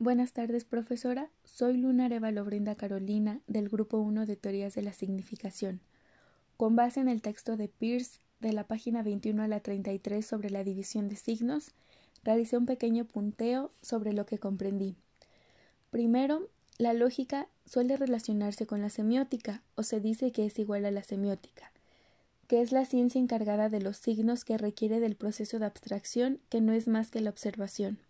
Buenas tardes, profesora. Soy Luna Arevalo Brinda Carolina, del Grupo 1 de Teorías de la Significación. Con base en el texto de Pierce, de la página 21 a la 33 sobre la división de signos, realicé un pequeño punteo sobre lo que comprendí. Primero, la lógica suele relacionarse con la semiótica, o se dice que es igual a la semiótica, que es la ciencia encargada de los signos que requiere del proceso de abstracción que no es más que la observación.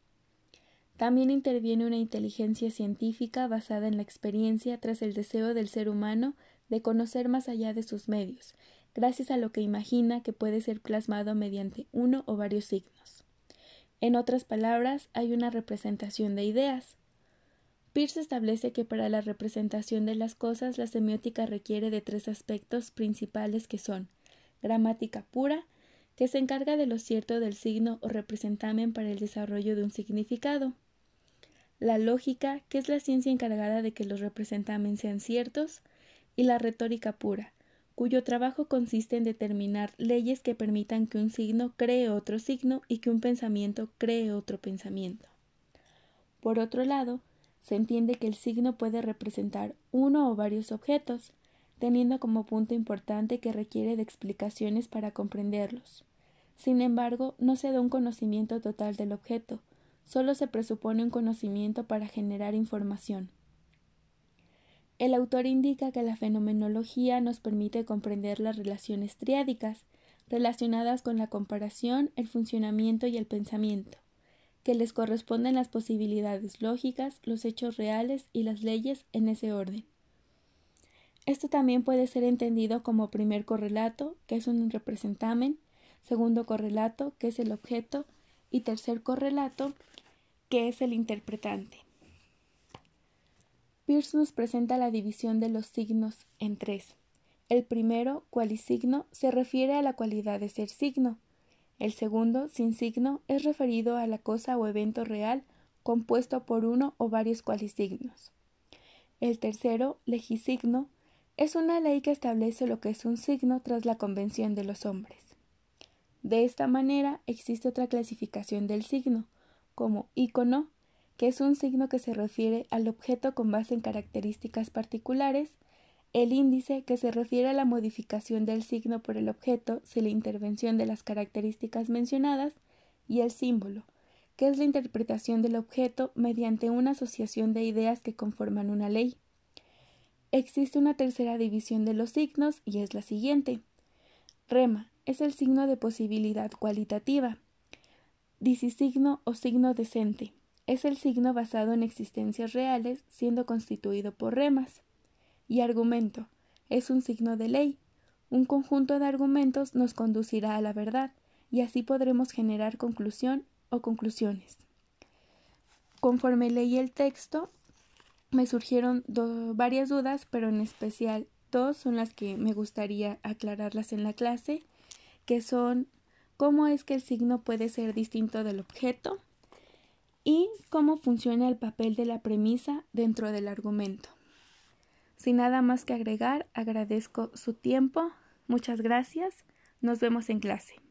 También interviene una inteligencia científica basada en la experiencia tras el deseo del ser humano de conocer más allá de sus medios, gracias a lo que imagina que puede ser plasmado mediante uno o varios signos. En otras palabras, hay una representación de ideas. Peirce establece que para la representación de las cosas la semiótica requiere de tres aspectos principales que son gramática pura, que se encarga de lo cierto del signo o representamen para el desarrollo de un significado, la lógica, que es la ciencia encargada de que los representamen sean ciertos, y la retórica pura, cuyo trabajo consiste en determinar leyes que permitan que un signo cree otro signo y que un pensamiento cree otro pensamiento. Por otro lado, se entiende que el signo puede representar uno o varios objetos, teniendo como punto importante que requiere de explicaciones para comprenderlos. Sin embargo, no se da un conocimiento total del objeto, solo se presupone un conocimiento para generar información. El autor indica que la fenomenología nos permite comprender las relaciones triádicas, relacionadas con la comparación, el funcionamiento y el pensamiento, que les corresponden las posibilidades lógicas, los hechos reales y las leyes en ese orden. Esto también puede ser entendido como primer correlato, que es un representamen, segundo correlato, que es el objeto, y tercer correlato, que es el interpretante. Peirce nos presenta la división de los signos en tres. El primero, cualisigno, se refiere a la cualidad de ser signo. El segundo, sin signo, es referido a la cosa o evento real compuesto por uno o varios cualisignos. El tercero, legisigno, es una ley que establece lo que es un signo tras la convención de los hombres. De esta manera existe otra clasificación del signo, como icono, que es un signo que se refiere al objeto con base en características particulares, el índice, que se refiere a la modificación del signo por el objeto sin la intervención de las características mencionadas, y el símbolo, que es la interpretación del objeto mediante una asociación de ideas que conforman una ley. Existe una tercera división de los signos y es la siguiente. Rema es el signo de posibilidad cualitativa, Dicisigno o signo decente. Es el signo basado en existencias reales, siendo constituido por remas. Y argumento. Es un signo de ley. Un conjunto de argumentos nos conducirá a la verdad, y así podremos generar conclusión o conclusiones. Conforme leí el texto, me surgieron varias dudas, pero en especial dos son las que me gustaría aclararlas en la clase, que son cómo es que el signo puede ser distinto del objeto y cómo funciona el papel de la premisa dentro del argumento. Sin nada más que agregar, agradezco su tiempo. Muchas gracias. Nos vemos en clase.